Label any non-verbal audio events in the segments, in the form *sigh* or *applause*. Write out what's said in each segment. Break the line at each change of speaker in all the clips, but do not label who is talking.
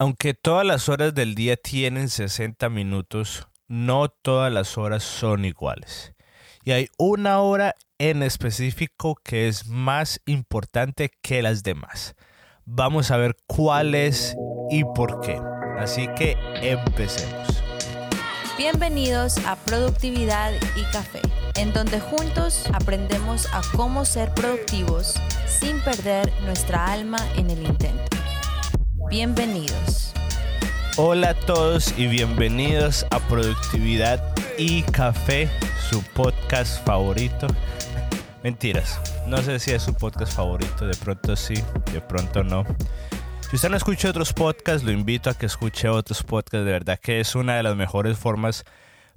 Aunque todas las horas del día tienen 60 minutos, no todas las horas son iguales. Y hay una hora en específico que es más importante que las demás. Vamos a ver cuál es y por qué. Así que empecemos.
Bienvenidos a Productividad y Café, en donde juntos aprendemos a cómo ser productivos sin perder nuestra alma en el intento. Bienvenidos.
Hola a todos y bienvenidos a Productividad y Café, su podcast favorito. Mentiras, no sé si es su podcast favorito, de pronto sí, de pronto no. Si usted no escucha otros podcasts, lo invito a que escuche otros podcasts, de verdad que es una de las mejores formas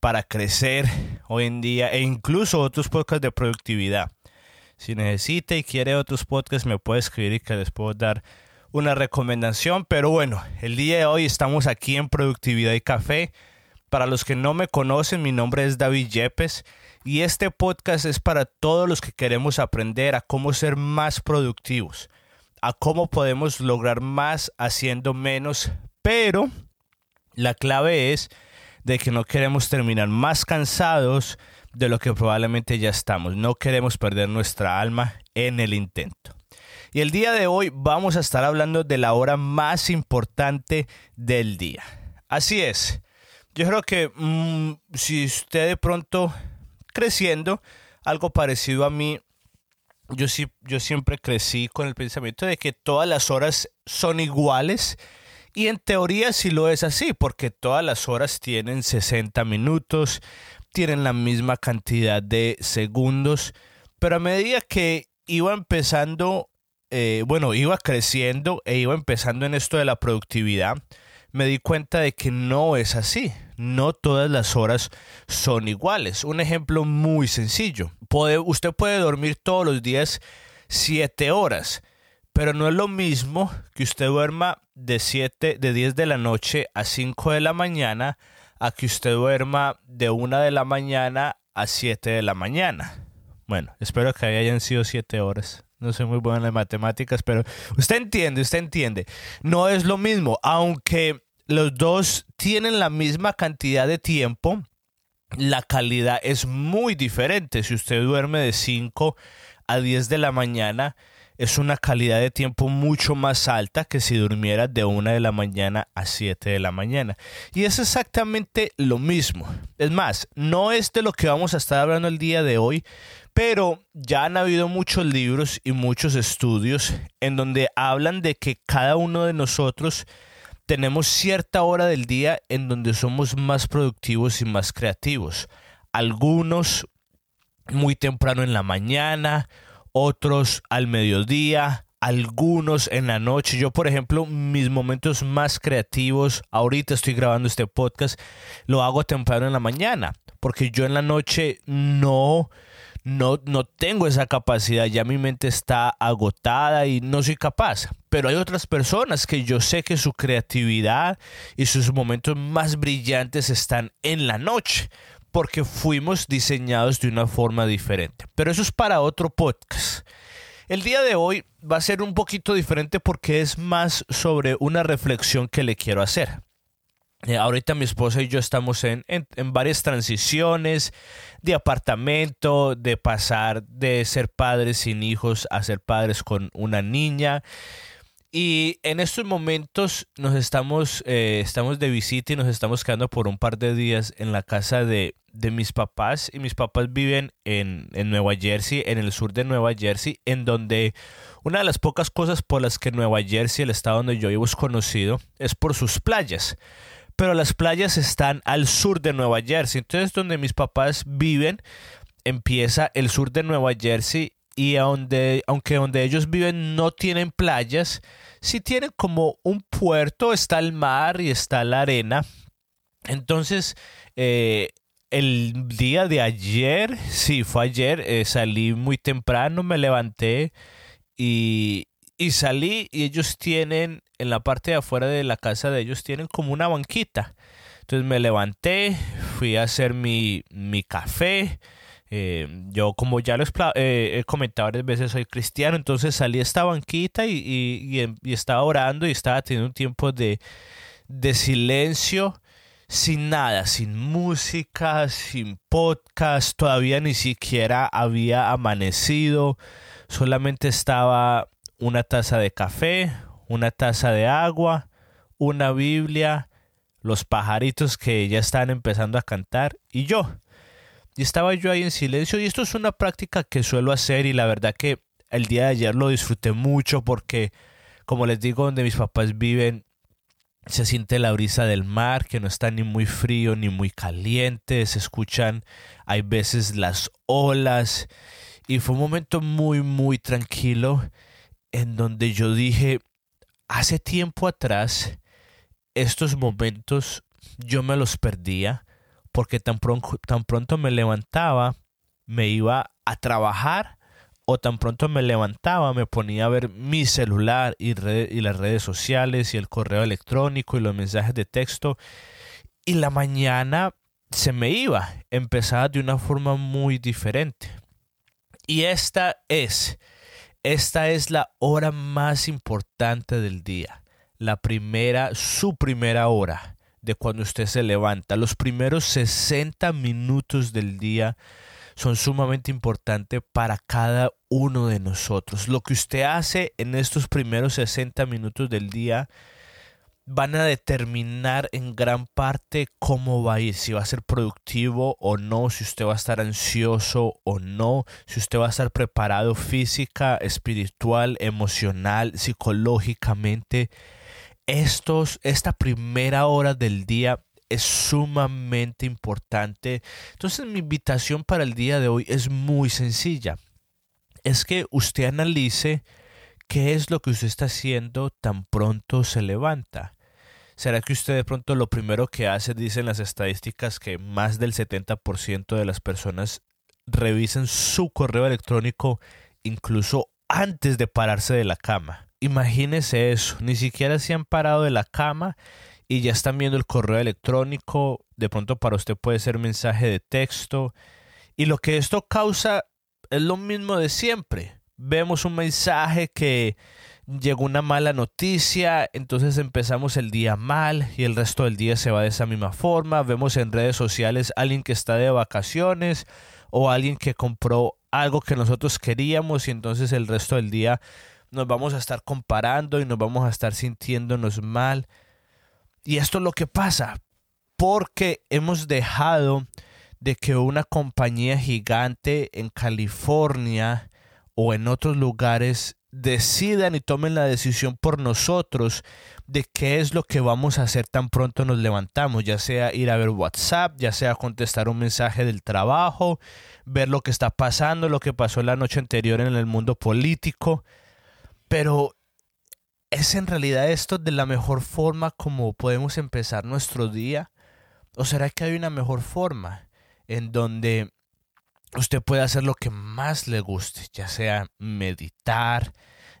para crecer hoy en día e incluso otros podcasts de productividad. Si necesita y quiere otros podcasts, me puede escribir y que les puedo dar una recomendación, pero bueno, el día de hoy estamos aquí en Productividad y Café. Para los que no me conocen, mi nombre es David Yepes y este podcast es para todos los que queremos aprender a cómo ser más productivos, a cómo podemos lograr más haciendo menos, pero la clave es de que no queremos terminar más cansados de lo que probablemente ya estamos. No queremos perder nuestra alma en el intento. Y el día de hoy vamos a estar hablando de la hora más importante del día. Así es. Yo creo que mm, si usted de pronto creciendo, algo parecido a mí, yo, sí, yo siempre crecí con el pensamiento de que todas las horas son iguales. Y en teoría sí lo es así, porque todas las horas tienen 60 minutos, tienen la misma cantidad de segundos, pero a medida que iba empezando eh, bueno, iba creciendo e iba empezando en esto de la productividad, me di cuenta de que no es así. No todas las horas son iguales. Un ejemplo muy sencillo. usted puede dormir todos los días 7 horas, pero no es lo mismo que usted duerma de 7, de 10 de la noche a 5 de la mañana a que usted duerma de 1 de la mañana a 7 de la mañana. Bueno, espero que hayan sido 7 horas. No soy muy bueno en matemáticas, pero usted entiende, usted entiende. No es lo mismo, aunque los dos tienen la misma cantidad de tiempo, la calidad es muy diferente. Si usted duerme de 5 a 10 de la mañana, es una calidad de tiempo mucho más alta que si durmiera de 1 de la mañana a 7 de la mañana. Y es exactamente lo mismo. Es más, no es de lo que vamos a estar hablando el día de hoy, pero ya han habido muchos libros y muchos estudios en donde hablan de que cada uno de nosotros tenemos cierta hora del día en donde somos más productivos y más creativos. Algunos muy temprano en la mañana, otros al mediodía, algunos en la noche. Yo, por ejemplo, mis momentos más creativos, ahorita estoy grabando este podcast, lo hago temprano en la mañana, porque yo en la noche no no, no tengo esa capacidad, ya mi mente está agotada y no soy capaz. Pero hay otras personas que yo sé que su creatividad y sus momentos más brillantes están en la noche, porque fuimos diseñados de una forma diferente. Pero eso es para otro podcast. El día de hoy va a ser un poquito diferente porque es más sobre una reflexión que le quiero hacer. Eh, ahorita mi esposa y yo estamos en, en, varias transiciones de apartamento, de pasar de ser padres sin hijos a ser padres con una niña. Y en estos momentos nos estamos, eh, estamos de visita y nos estamos quedando por un par de días en la casa de, de mis papás. Y mis papás viven en, en Nueva Jersey, en el sur de Nueva Jersey, en donde una de las pocas cosas por las que Nueva Jersey, el estado donde yo vivo, es conocido, es por sus playas pero las playas están al sur de Nueva Jersey. Entonces, donde mis papás viven, empieza el sur de Nueva Jersey y donde, aunque donde ellos viven no tienen playas, sí tienen como un puerto, está el mar y está la arena. Entonces, eh, el día de ayer, sí, fue ayer, eh, salí muy temprano, me levanté y, y salí y ellos tienen, en la parte de afuera de la casa de ellos, tienen como una banquita. Entonces me levanté, fui a hacer mi, mi café, Eh, yo, como ya lo he comentado varias veces, soy cristiano, entonces salí a esta banquita y, estaba orando y estaba teniendo un tiempo de, de silencio sin nada, sin música, sin podcast, todavía ni siquiera había amanecido, solamente estaba una taza de café, una taza de agua, una Biblia, los pajaritos que ya están empezando a cantar y yo. Y estaba yo ahí en silencio y esto es una práctica que suelo hacer y la verdad que el día de ayer lo disfruté mucho porque, como les digo, donde mis papás viven se siente la brisa del mar que no está ni muy frío ni muy caliente, se escuchan hay veces las olas y fue un momento muy muy tranquilo en donde yo dije hace tiempo atrás estos momentos yo me los perdía porque tan pronto, tan pronto me levantaba me iba a trabajar o tan pronto me levantaba, me ponía a ver mi celular y, y, las redes sociales y el correo electrónico y los mensajes de texto y la mañana se me iba, empezaba de una forma muy diferente. Y esta es, esta es la hora más importante del día, la primera, su primera hora de cuando usted se levanta, los primeros 60 minutos del día son sumamente importantes para cada uno de nosotros. Lo que usted hace en estos primeros 60 minutos del día van a determinar en gran parte cómo va a ir, si va a ser productivo o no, si usted va a estar ansioso o no, si usted va a estar preparado física, espiritual, emocional, psicológicamente. Estos, esta primera hora del día es sumamente importante. Entonces mi invitación para el día de hoy es muy sencilla. Es que usted analice qué es lo que usted está haciendo tan pronto se levanta. ¿Será que usted de pronto lo primero que hace, dicen las estadísticas, que más del 70% de las personas revisen su correo electrónico incluso antes de pararse de la cama? Imagínese eso, ni siquiera se han parado de la cama y ya están viendo el correo electrónico, de pronto para usted puede ser mensaje de texto, y lo que esto causa es lo mismo de siempre. Vemos un mensaje que llegó una mala noticia, entonces empezamos el día mal y el resto del día se va de esa misma forma. Vemos en redes sociales alguien que está de vacaciones o alguien que compró algo que nosotros queríamos y entonces el resto del día nos vamos a estar comparando y nos vamos a estar sintiéndonos mal. Y esto es lo que pasa, porque hemos dejado de que una compañía gigante en California o en otros lugares decidan y tomen la decisión por nosotros de qué es lo que vamos a hacer tan pronto nos levantamos, ya sea ir a ver WhatsApp, ya sea contestar un mensaje del trabajo, ver lo que está pasando, lo que pasó la noche anterior en el mundo político. Pero ¿Es en realidad esto de la mejor forma como podemos empezar nuestro día? ¿O será que hay una mejor forma en donde usted puede hacer lo que más le guste, ya sea meditar,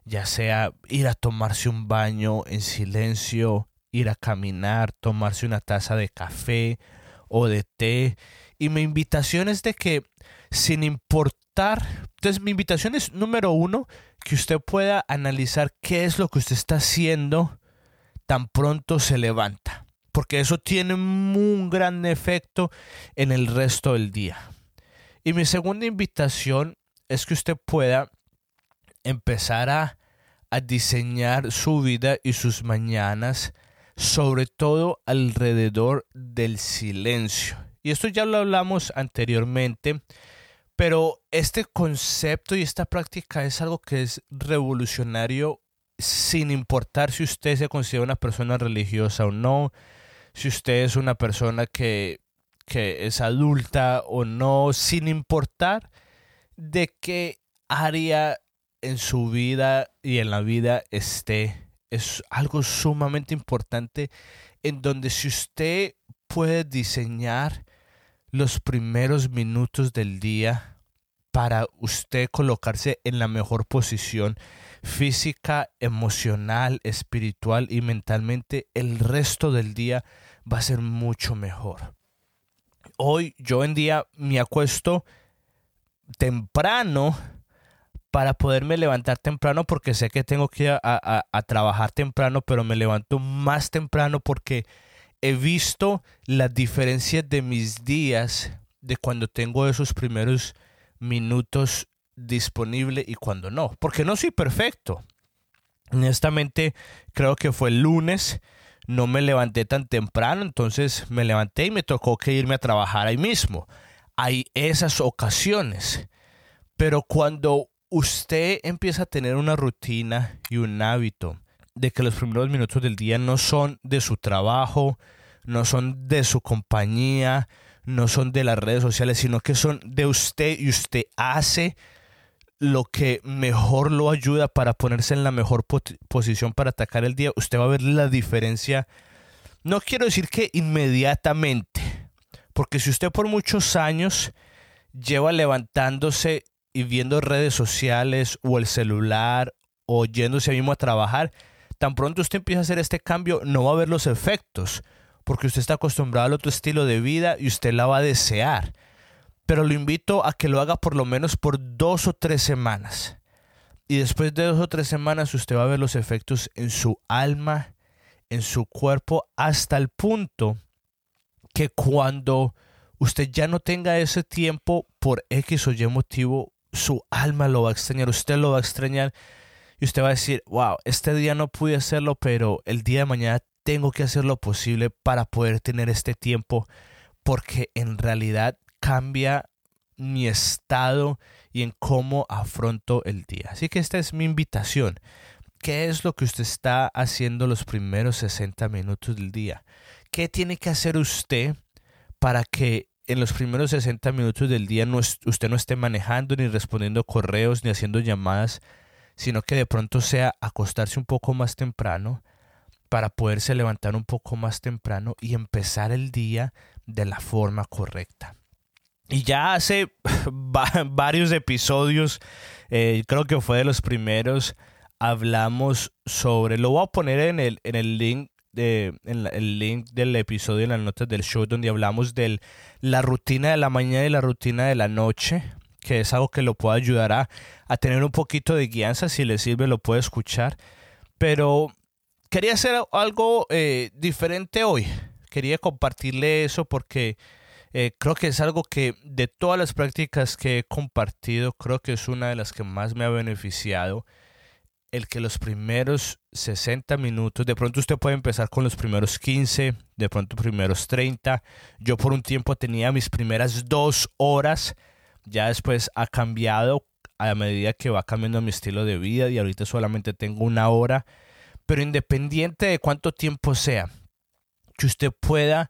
ya sea ir a tomarse un baño en silencio, ir a caminar, tomarse una taza de café o de té? Y mi invitación es de que sin importar, entonces mi invitación es número uno, que usted pueda analizar qué es lo que usted está haciendo tan pronto se levanta, porque eso tiene un gran efecto en el resto del día. Y mi segunda invitación es que usted pueda empezar a, a diseñar su vida y sus mañanas, sobre todo alrededor del silencio. Y esto ya lo hablamos anteriormente pero este concepto y esta práctica es algo que es revolucionario sin importar si usted se considera una persona religiosa o no, si usted es una persona que, que es adulta o no, sin importar de qué área en su vida y en la vida esté. Es algo sumamente importante en donde si usted puede diseñar los primeros minutos del día para usted colocarse en la mejor posición física, emocional, espiritual y mentalmente, el resto del día va a ser mucho mejor. Hoy yo en día me acuesto temprano para poderme levantar temprano porque sé que tengo que ir a, a, trabajar temprano, pero me levanto más temprano porque he visto las diferencias de mis días de cuando tengo esos primeros minutos disponible y cuando no, porque no soy perfecto. Honestamente, creo que fue el lunes, no me levanté tan temprano, entonces me levanté y me tocó que irme a trabajar ahí mismo. Hay esas ocasiones, pero cuando usted empieza a tener una rutina y un hábito de que los primeros minutos del día no son de su trabajo, no son de su compañía, no son de las redes sociales, sino que son de usted y usted hace lo que mejor lo ayuda para ponerse en la mejor posición para atacar el día, usted va a ver la diferencia. No quiero decir que inmediatamente, porque si usted por muchos años lleva levantándose y viendo redes sociales o el celular o yéndose a mismo a trabajar, tan pronto usted empieza a hacer este cambio, no va a ver los efectos, porque usted está acostumbrado al otro estilo de vida y usted la va a desear pero lo invito a que lo haga por lo menos por dos o tres semanas. Y después de dos o tres semanas usted va a ver los efectos en su alma, en su cuerpo, hasta el punto que cuando usted ya no tenga ese tiempo por X o Y motivo, su alma lo va a extrañar, usted lo va a extrañar y usted va a decir, wow, este día no pude hacerlo, pero el día de mañana tengo que hacer lo posible para poder tener este tiempo, porque en realidad cambia mi estado y en cómo afronto el día. Así que esta es mi invitación. ¿Qué es lo que usted está haciendo los primeros 60 minutos del día? ¿Qué tiene que hacer usted para que en los primeros 60 minutos del día usted no esté manejando ni respondiendo correos ni haciendo llamadas, sino que de pronto sea acostarse un poco más temprano para poderse levantar un poco más temprano y empezar el día de la forma correcta? Y ya hace *laughs* varios episodios, eh, creo que fue de los primeros, hablamos sobre, lo voy a poner en el, en el link de, el link del episodio en las notas del show donde hablamos de la rutina de la mañana y la rutina de la noche, que es algo que lo puede ayudar a, a tener un poquito de guianza, si le sirve lo puede escuchar. Pero quería hacer algo eh, diferente hoy. Quería compartirle eso porque eh, creo que es algo que de todas las prácticas que he compartido, creo que es una de las que más me ha beneficiado. El que los primeros 60 minutos, de pronto usted puede empezar con los primeros 15, de pronto primeros 30. Yo por un tiempo tenía mis primeras dos horas, ya después ha cambiado a medida que va cambiando mi estilo de vida y ahorita solamente tengo una hora. Pero independiente de cuánto tiempo sea, que usted pueda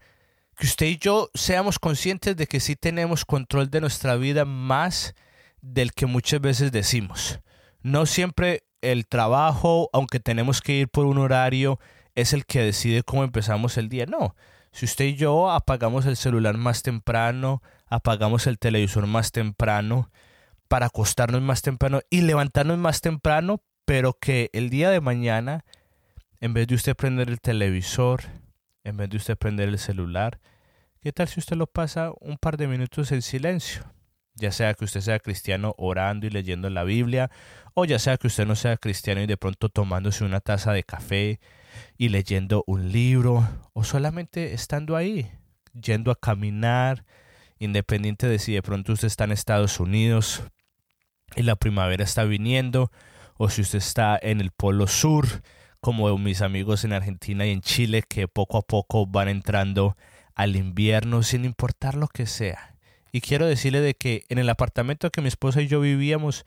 que usted y yo seamos conscientes de que sí tenemos control de nuestra vida más del que muchas veces decimos. No siempre el trabajo, aunque tenemos que ir por un horario, es el que decide cómo empezamos el día. No, si usted y yo apagamos el celular más temprano, apagamos el televisor más temprano, para acostarnos más temprano y levantarnos más temprano, pero que el día de mañana, en vez de usted prender el televisor, en vez de usted prender el celular, ¿qué tal si usted lo pasa un par de minutos en silencio? Ya sea que usted sea cristiano orando y leyendo la Biblia, o ya sea que usted no sea cristiano y de pronto tomándose una taza de café y leyendo un libro, o solamente estando ahí, yendo a caminar, independiente de si de pronto usted está en Estados Unidos y la primavera está viniendo, o si usted está en el Polo Sur como mis amigos en Argentina y en Chile que poco a poco van entrando al invierno sin importar lo que sea. Y quiero decirle de que en el apartamento que mi esposa y yo vivíamos,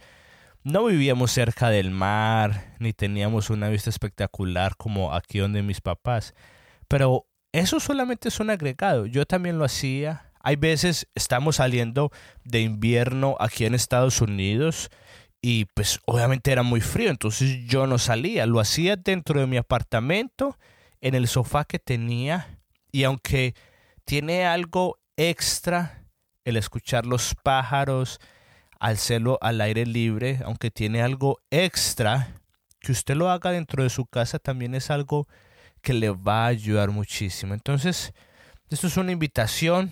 no vivíamos cerca del mar, ni teníamos una vista espectacular como aquí donde mis papás. Pero eso solamente es un agregado. Yo también lo hacía. Hay veces estamos saliendo de invierno aquí en Estados Unidos y pues obviamente era muy frío, entonces yo no salía, lo hacía dentro de mi apartamento, en el sofá que tenía, y aunque tiene algo extra el escuchar los pájaros, al celo al aire libre, aunque tiene algo extra, que usted lo haga dentro de su casa también es algo que le va a ayudar muchísimo. Entonces, esto es una invitación.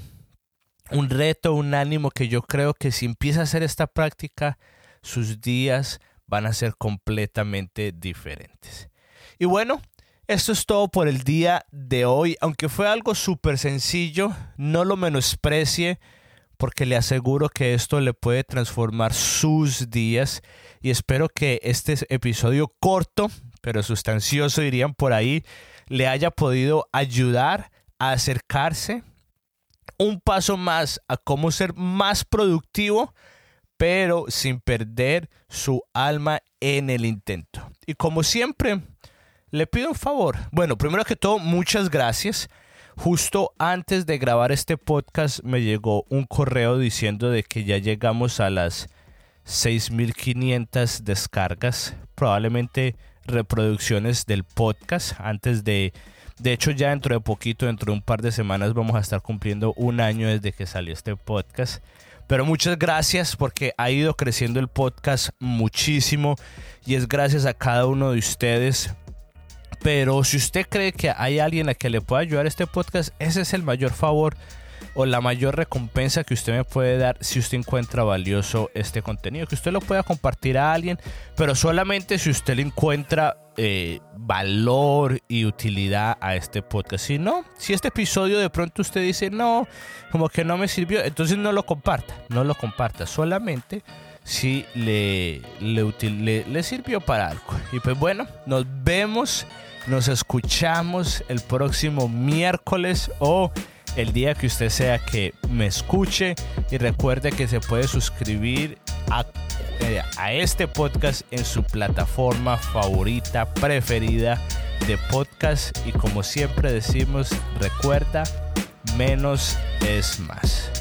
un reto, un ánimo que yo creo que si empieza a hacer esta práctica, sus días van a ser completamente diferentes. Y bueno, esto es todo por el día de hoy. Aunque fue algo súper sencillo, no lo menosprecie porque le aseguro que esto le puede transformar sus días y espero que este episodio corto pero sustancioso dirían por ahí le haya podido ayudar a acercarse un paso más a cómo ser más productivo pero sin perder su alma en el intento. Y como siempre, le pido un favor. Bueno, primero que todo, muchas gracias. Justo antes de grabar este podcast me llegó un correo diciendo de que ya llegamos a las 6.500 descargas, probablemente reproducciones del podcast antes de... De hecho, ya dentro de poquito, dentro de un par de semanas, vamos a estar cumpliendo un año desde que salió este podcast. Pero muchas gracias porque ha ido creciendo el podcast muchísimo y es gracias a cada uno de ustedes. Pero si usted cree que hay alguien a que le pueda ayudar este podcast, ese es el mayor favor o la mayor recompensa que usted me puede dar si usted encuentra valioso este contenido. Que usted lo pueda compartir a alguien, pero solamente si usted le encuentra eh, valor y utilidad a este podcast. Si no, si este episodio de pronto usted dice no, como que no me sirvió, entonces no lo comparta, no lo comparta. Solamente si le, le, le sirvió para algo. Y pues bueno, nos vemos nos escuchamos el próximo miércoles o el día que usted sea que me escuche y recuerde que se puede suscribir a, eh, a este podcast en su plataforma favorita, preferida de podcast y como siempre decimos, recuerda, menos es más.